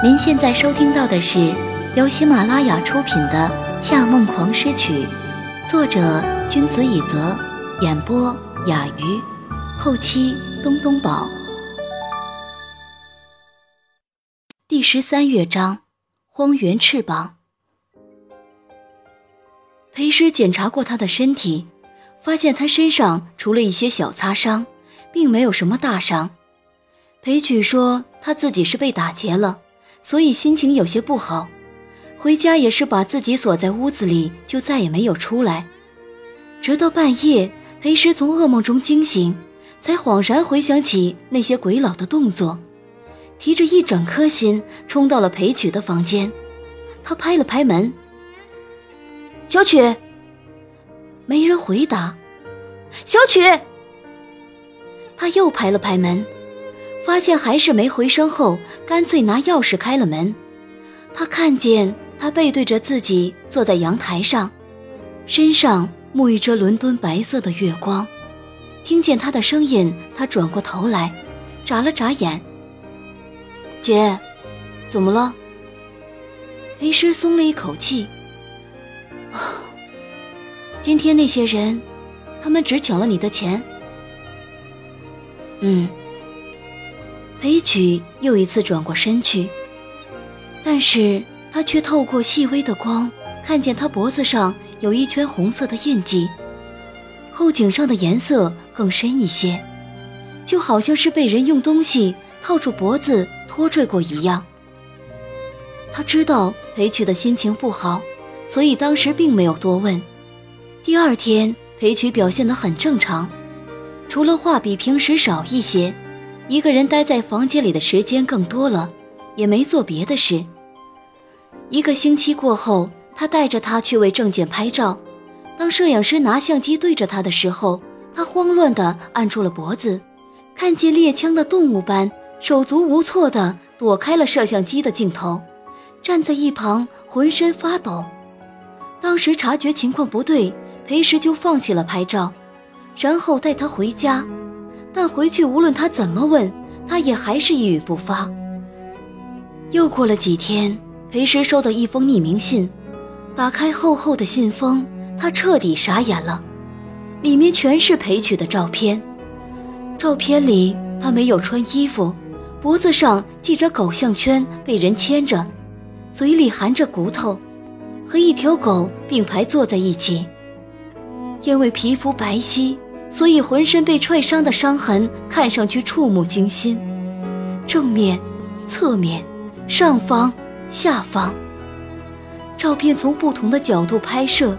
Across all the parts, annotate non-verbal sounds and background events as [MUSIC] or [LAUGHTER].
您现在收听到的是由喜马拉雅出品的《夏梦狂诗曲》，作者君子以泽，演播雅鱼，后期东东宝。第十三乐章：荒原翅膀。裴师检查过他的身体，发现他身上除了一些小擦伤，并没有什么大伤。裴曲说他自己是被打劫了。所以心情有些不好，回家也是把自己锁在屋子里，就再也没有出来。直到半夜，裴师从噩梦中惊醒，才恍然回想起那些鬼佬的动作，提着一整颗心冲到了裴曲的房间。他拍了拍门：“小曲。”没人回答。小曲。他又拍了拍门。发现还是没回声后，干脆拿钥匙开了门。他看见他背对着自己坐在阳台上，身上沐浴着伦敦白色的月光。听见他的声音，他转过头来，眨了眨眼。姐，怎么了？裴师松了一口气。今天那些人，他们只抢了你的钱。嗯。裴曲又一次转过身去，但是他却透过细微的光，看见他脖子上有一圈红色的印记，后颈上的颜色更深一些，就好像是被人用东西套住脖子拖拽过一样。他知道裴曲的心情不好，所以当时并没有多问。第二天，裴曲表现得很正常，除了话比平时少一些。一个人待在房间里的时间更多了，也没做别的事。一个星期过后，他带着他去为证件拍照。当摄影师拿相机对着他的时候，他慌乱地按住了脖子，看见猎枪的动物般手足无措地躲开了摄像机的镜头，站在一旁浑身发抖。当时察觉情况不对，裴时就放弃了拍照，然后带他回家。但回去无论他怎么问，他也还是一语不发。又过了几天，裴师收到一封匿名信，打开厚厚的信封，他彻底傻眼了，里面全是裴曲的照片。照片里他没有穿衣服，脖子上系着狗项圈，被人牵着，嘴里含着骨头，和一条狗并排坐在一起。因为皮肤白皙。所以，浑身被踹伤的伤痕看上去触目惊心。正面、侧面、上方、下方，照片从不同的角度拍摄，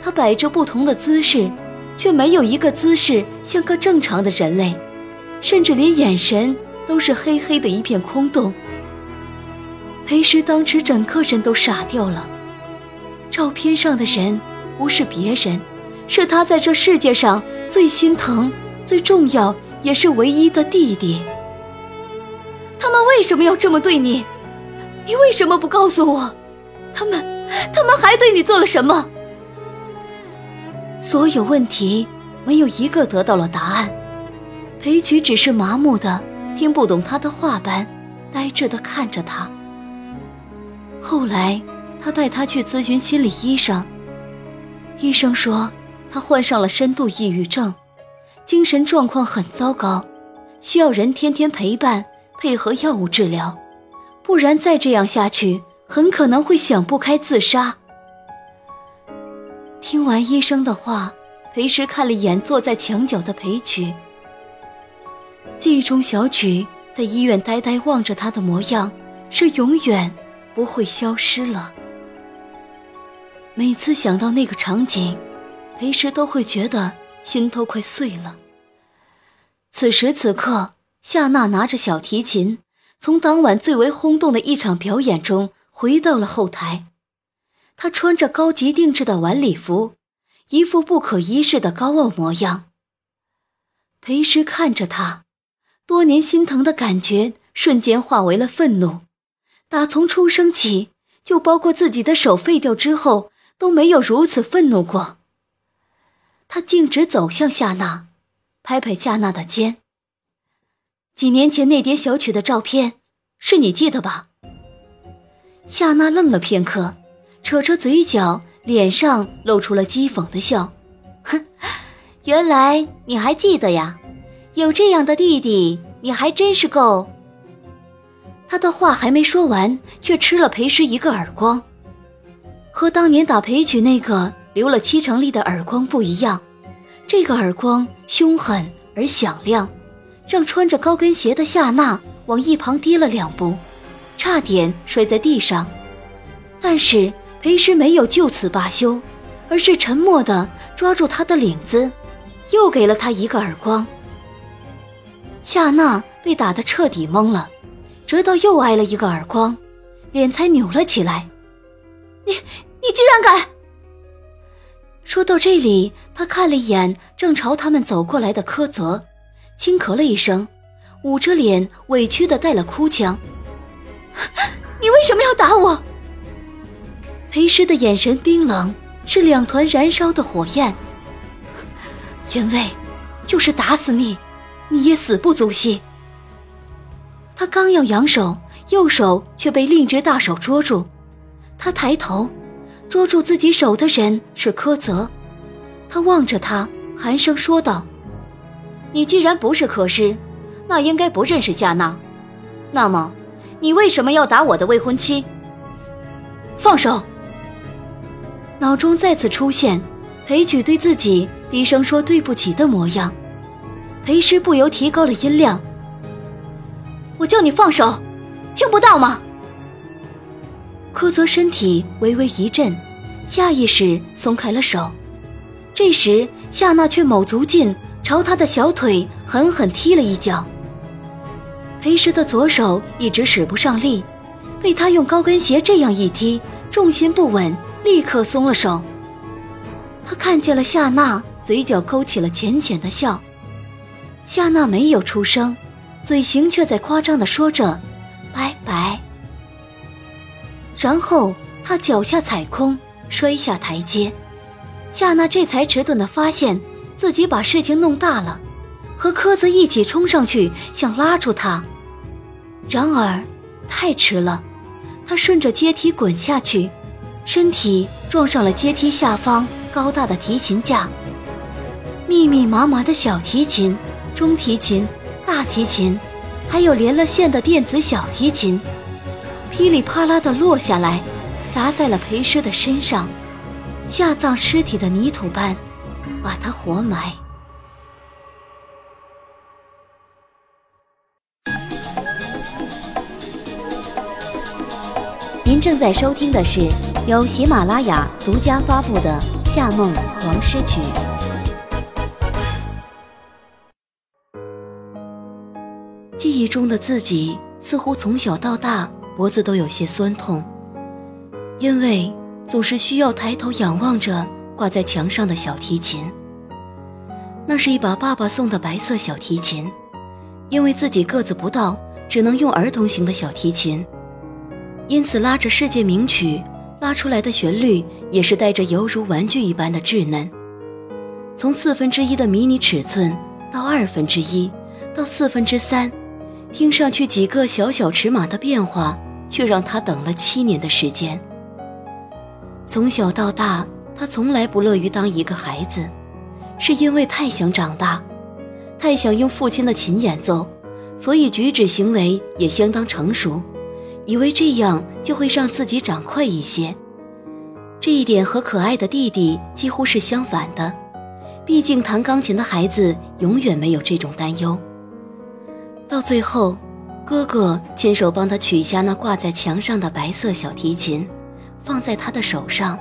他摆着不同的姿势，却没有一个姿势像个正常的人类，甚至连眼神都是黑黑的一片空洞。裴时当时整个人都傻掉了。照片上的人不是别人，是他在这世界上。最心疼、最重要也是唯一的弟弟。他们为什么要这么对你？你为什么不告诉我？他们，他们还对你做了什么？所有问题没有一个得到了答案。裴曲只是麻木的听不懂他的话般，呆滞的看着他。后来，他带他去咨询心理医生，医生说。他患上了深度抑郁症，精神状况很糟糕，需要人天天陪伴，配合药物治疗，不然再这样下去，很可能会想不开自杀。听完医生的话，裴时看了眼坐在墙角的裴曲，记忆中小曲在医院呆呆望着他的模样，是永远不会消失了。每次想到那个场景。裴时都会觉得心都快碎了。此时此刻，夏娜拿着小提琴，从当晚最为轰动的一场表演中回到了后台。她穿着高级定制的晚礼服，一副不可一世的高傲模样。裴时看着她，多年心疼的感觉瞬间化为了愤怒。打从出生起，就包括自己的手废掉之后，都没有如此愤怒过。他径直走向夏娜，拍拍夏娜的肩。几年前那叠小曲的照片，是你寄的吧？夏娜愣了片刻，扯着嘴角，脸上露出了讥讽的笑。哼，原来你还记得呀？有这样的弟弟，你还真是够。他的话还没说完，却吃了裴师一个耳光。和当年打裴曲那个流了七成力的耳光不一样，这个耳光凶狠而响亮，让穿着高跟鞋的夏娜往一旁跌了两步。差点摔在地上，但是裴师没有就此罢休，而是沉默地抓住他的领子，又给了他一个耳光。夏娜被打得彻底懵了，直到又挨了一个耳光，脸才扭了起来。你你居然敢！说到这里，他看了一眼正朝他们走过来的柯泽，轻咳了一声，捂着脸委屈的带了哭腔。[LAUGHS] 你为什么要打我？裴师的眼神冰冷，是两团燃烧的火焰。因为，就是打死你，你也死不足惜。他刚要扬手，右手却被另一只大手捉住。他抬头，捉住自己手的人是柯泽。他望着他，寒声说道：“你既然不是柯师，那应该不认识夏娜。那么。”你为什么要打我的未婚妻？放手！脑中再次出现裴举对自己低声说对不起的模样，裴师不由提高了音量：“我叫你放手，听不到吗？”柯泽身体微微一震，下意识松开了手。这时夏娜却卯足劲朝他的小腿狠狠踢了一脚。裴时的左手一直使不上力，被他用高跟鞋这样一踢，重心不稳，立刻松了手。他看见了夏娜，嘴角勾起了浅浅的笑。夏娜没有出声，嘴型却在夸张地说着“”。然后他脚下踩空，摔下台阶。夏娜这才迟钝地发现自己把事情弄大了，和柯子一起冲上去想拉住他。然而，太迟了，他顺着阶梯滚下去，身体撞上了阶梯下方高大的提琴架。密密麻麻的小提琴、中提琴、大提琴，还有连了线的电子小提琴，噼里啪啦地落下来，砸在了裴师的身上，下葬尸体的泥土般，把他活埋。您正在收听的是由喜马拉雅独家发布的《夏梦黄诗曲》。记忆中的自己似乎从小到大脖子都有些酸痛，因为总是需要抬头仰望着挂在墙上的小提琴。那是一把爸爸送的白色小提琴，因为自己个子不到，只能用儿童型的小提琴。因此，拉着世界名曲，拉出来的旋律也是带着犹如玩具一般的稚嫩。从四分之一的迷你尺寸到二分之一，到四分之三，听上去几个小小尺码的变化，却让他等了七年的时间。从小到大，他从来不乐于当一个孩子，是因为太想长大，太想用父亲的琴演奏，所以举止行为也相当成熟。以为这样就会让自己长快一些，这一点和可爱的弟弟几乎是相反的。毕竟弹钢琴的孩子永远没有这种担忧。到最后，哥哥亲手帮他取下那挂在墙上的白色小提琴，放在他的手上，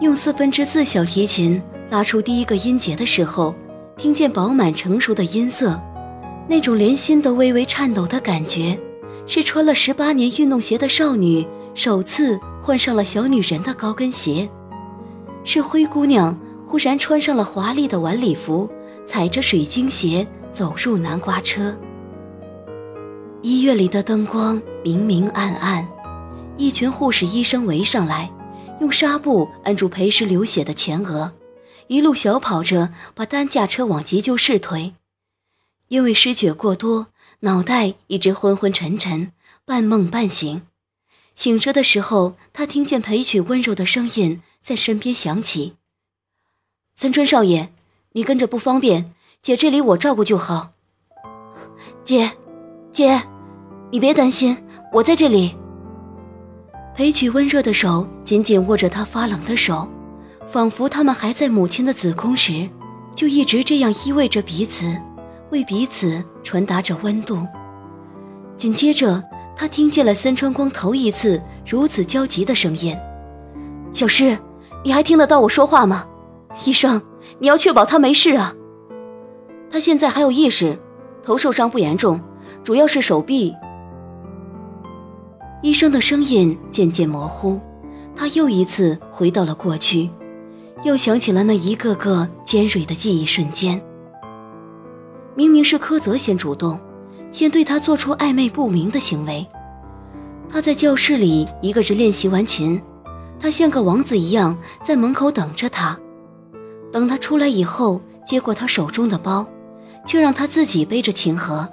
用四分之四小提琴拉出第一个音节的时候，听见饱满成熟的音色，那种连心都微微颤抖的感觉。是穿了十八年运动鞋的少女首次换上了小女人的高跟鞋，是灰姑娘忽然穿上了华丽的晚礼服，踩着水晶鞋走入南瓜车。医院里的灯光明明暗暗，一群护士医生围上来，用纱布按住裴时流血的前额，一路小跑着把担架车往急救室推，因为失血过多。脑袋一直昏昏沉沉，半梦半醒，醒着的时候，他听见裴曲温柔的声音在身边响起：“三春少爷，你跟着不方便，姐这里我照顾就好。”姐，姐，你别担心，我在这里。裴曲温热的手紧紧握着他发冷的手，仿佛他们还在母亲的子宫时，就一直这样依偎着彼此，为彼此传达着温度。紧接着，他听见了森川光头一次如此焦急的声音：“小诗，你还听得到我说话吗？医生，你要确保他没事啊。他现在还有意识，头受伤不严重，主要是手臂。”医生的声音渐渐模糊，他又一次回到了过去，又想起了那一个个尖锐的记忆瞬间。明明是柯泽先主动，先对他做出暧昧不明的行为。他在教室里一个人练习完琴，他像个王子一样在门口等着他。等他出来以后，接过他手中的包，却让他自己背着琴盒。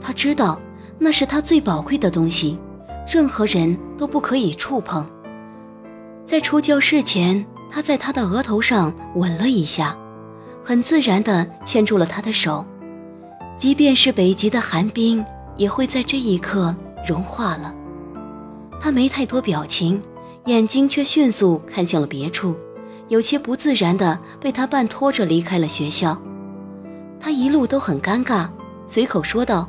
他知道那是他最宝贵的东西。任何人都不可以触碰。在出教室前，他在他的额头上吻了一下，很自然地牵住了他的手。即便是北极的寒冰，也会在这一刻融化了。他没太多表情，眼睛却迅速看向了别处，有些不自然地被他半拖着离开了学校。他一路都很尴尬，随口说道：“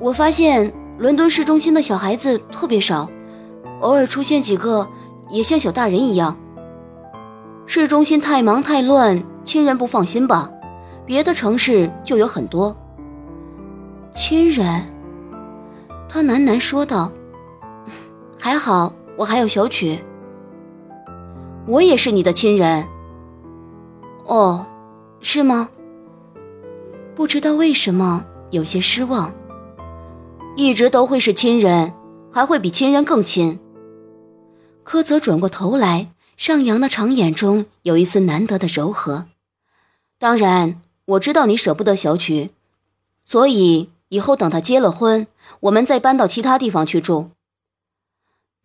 我发现。”伦敦市中心的小孩子特别少，偶尔出现几个，也像小大人一样。市中心太忙太乱，亲人不放心吧？别的城市就有很多。亲人，他喃喃说道：“ [LAUGHS] 还好，我还有小曲。我也是你的亲人。哦，是吗？不知道为什么有些失望。”一直都会是亲人，还会比亲人更亲。柯泽转过头来，上扬的长眼中有一丝难得的柔和。当然，我知道你舍不得小曲，所以以后等他结了婚，我们再搬到其他地方去住。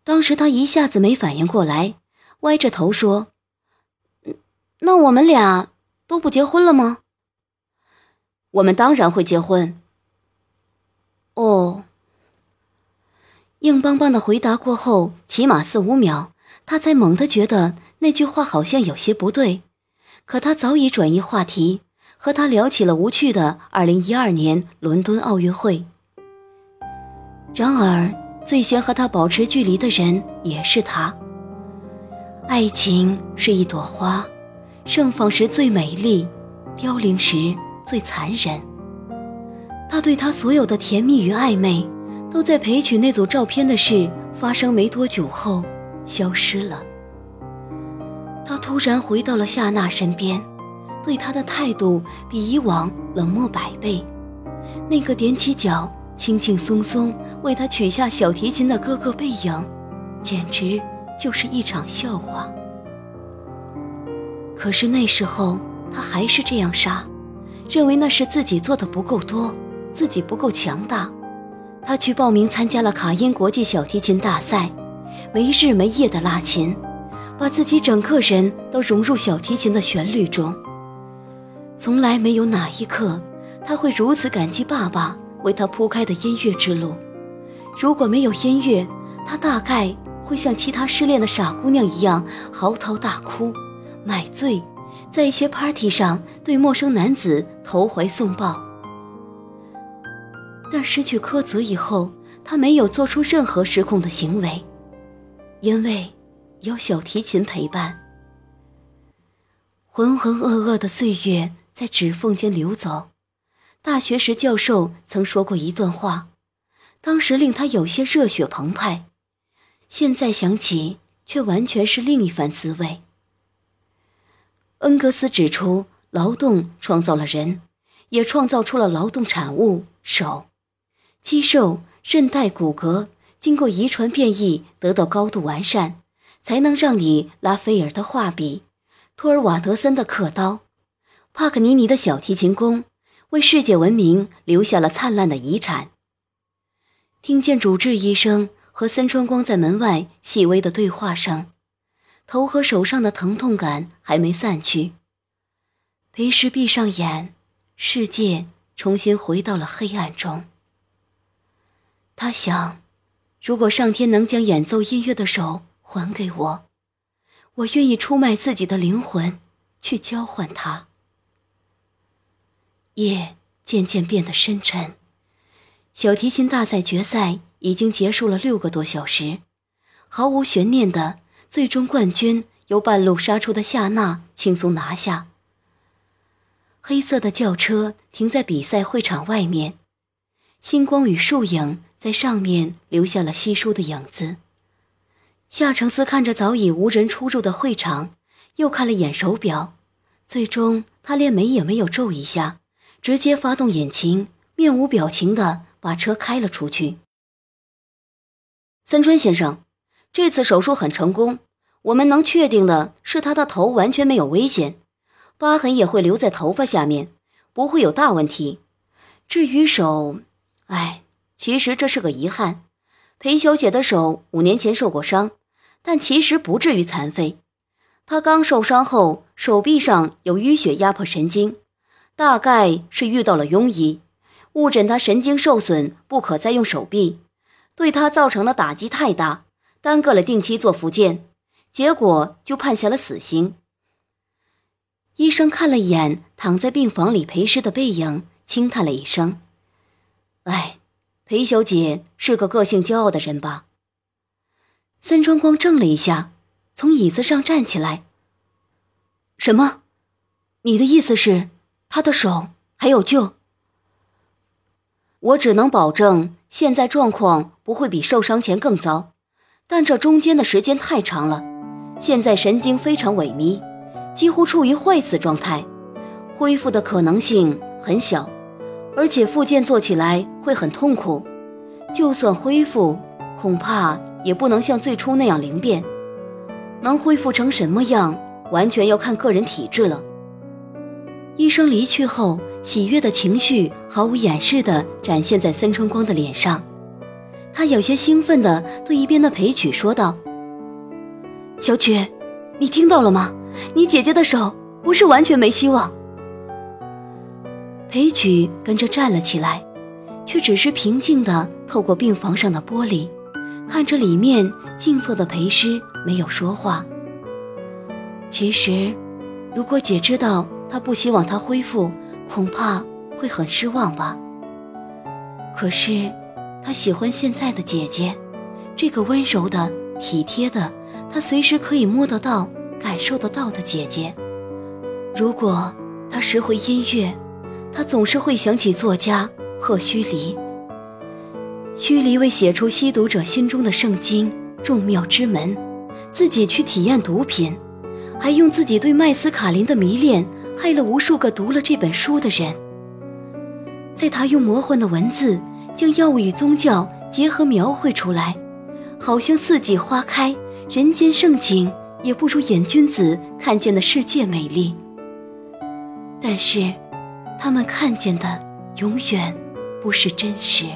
当时他一下子没反应过来，歪着头说：“那我们俩都不结婚了吗？”我们当然会结婚。哦，硬邦邦的回答过后，起码四五秒，他才猛地觉得那句话好像有些不对。可他早已转移话题，和他聊起了无趣的二零一二年伦敦奥运会。然而，最先和他保持距离的人也是他。爱情是一朵花，盛放时最美丽，凋零时最残忍。他对他所有的甜蜜与暧昧，都在陪娶那组照片的事发生没多久后消失了。他突然回到了夏娜身边，对她的态度比以往冷漠百倍。那个踮起脚、轻轻松松为他取下小提琴的哥哥背影，简直就是一场笑话。可是那时候他还是这样傻，认为那是自己做的不够多。自己不够强大，他去报名参加了卡因国际小提琴大赛，没日没夜的拉琴，把自己整个人都融入小提琴的旋律中。从来没有哪一刻，他会如此感激爸爸为他铺开的音乐之路。如果没有音乐，他大概会像其他失恋的傻姑娘一样嚎啕大哭、买醉，在一些 party 上对陌生男子投怀送抱。但失去柯泽以后，他没有做出任何失控的行为，因为有小提琴陪伴。浑浑噩噩的岁月在指缝间流走。大学时，教授曾说过一段话，当时令他有些热血澎湃，现在想起却完全是另一番滋味。恩格斯指出，劳动创造了人，也创造出了劳动产物——手。肌肉、韧带、骨骼经过遗传变异得到高度完善，才能让你拉斐尔的画笔、托尔瓦德森的刻刀、帕克尼尼的小提琴弓，为世界文明留下了灿烂的遗产。听见主治医生和森川光在门外细微的对话声，头和手上的疼痛感还没散去。裴时闭上眼，世界重新回到了黑暗中。他想，如果上天能将演奏音乐的手还给我，我愿意出卖自己的灵魂，去交换它。夜渐渐变得深沉，小提琴大赛决赛。已经结束了六个多小时，毫无悬念的最终冠军由半路杀出的夏娜轻松拿下。黑色的轿车停在比赛会场外面，星光与树影在上面留下了稀疏的影子。夏承思看着早已无人出入的会场，又看了眼手表，最终他连眉也没有皱一下，直接发动引擎，面无表情的把车开了出去。森春先生，这次手术很成功。我们能确定的是，他的头完全没有危险，疤痕也会留在头发下面，不会有大问题。至于手，哎，其实这是个遗憾。裴小姐的手五年前受过伤，但其实不至于残废。她刚受伤后，手臂上有淤血压迫神经，大概是遇到了庸医，误诊她神经受损，不可再用手臂。对她造成的打击太大，耽搁了定期做复健，结果就判下了死刑。医生看了一眼躺在病房里裴师的背影，轻叹了一声：“哎，裴小姐是个个性骄傲的人吧？”森川光怔了一下，从椅子上站起来：“什么？你的意思是，他的手还有救？我只能保证。”现在状况不会比受伤前更糟，但这中间的时间太长了。现在神经非常萎靡，几乎处于坏死状态，恢复的可能性很小，而且复健做起来会很痛苦。就算恢复，恐怕也不能像最初那样灵便。能恢复成什么样，完全要看个人体质了。医生离去后。喜悦的情绪毫无掩饰地展现在森春光的脸上，他有些兴奋地对一边的裴曲说道：“小曲，你听到了吗？你姐姐的手不是完全没希望。”裴曲跟着站了起来，却只是平静地透过病房上的玻璃，看着里面静坐的裴师，没有说话。其实，如果姐知道他不希望他恢复，恐怕会很失望吧。可是，他喜欢现在的姐姐，这个温柔的、体贴的，他随时可以摸得到、感受得到的姐姐。如果他拾回音乐，他总是会想起作家贺胥黎。胥黎为写出吸毒者心中的圣经、众妙之门，自己去体验毒品，还用自己对麦斯卡林的迷恋。害了无数个读了这本书的人。在他用魔幻的文字将药物与宗教结合描绘出来，好像四季花开，人间盛景也不如瘾君子看见的世界美丽。但是，他们看见的永远不是真实。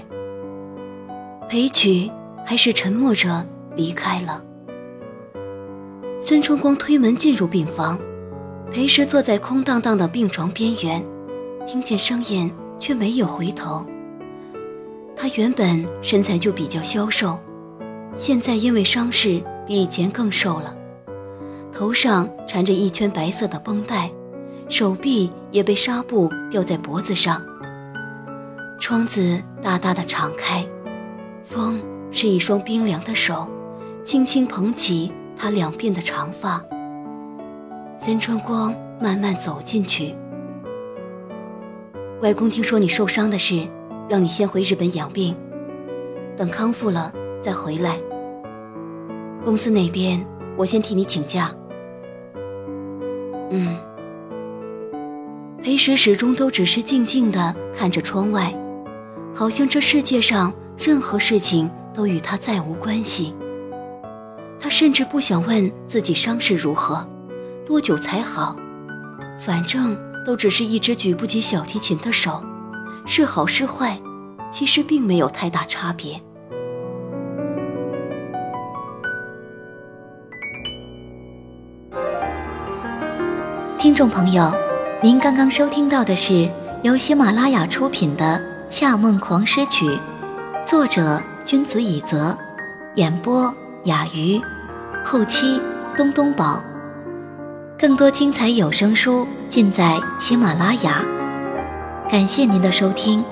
裴曲还是沉默着离开了。孙春光推门进入病房。裴时坐在空荡荡的病床边缘，听见声音却没有回头。他原本身材就比较消瘦，现在因为伤势比以前更瘦了，头上缠着一圈白色的绷带，手臂也被纱布吊在脖子上。窗子大大的敞开，风是一双冰凉的手，轻轻捧起他两鬓的长发。森川光慢慢走进去。外公听说你受伤的事，让你先回日本养病，等康复了再回来。公司那边我先替你请假。嗯。裴时始终都只是静静的看着窗外好像这世界上任何事情都与他再无关系。他甚至不想问自己伤势如何多久才好？反正都只是一只举不起小提琴的手是好是坏其实并没有太大差别。听众朋友您刚刚收听到的是由喜马拉雅出品的《夏梦狂诗曲》，作者君子以泽，演播雅鱼，后期东东宝。更多精彩有声书尽在喜马拉雅，感谢您的收听。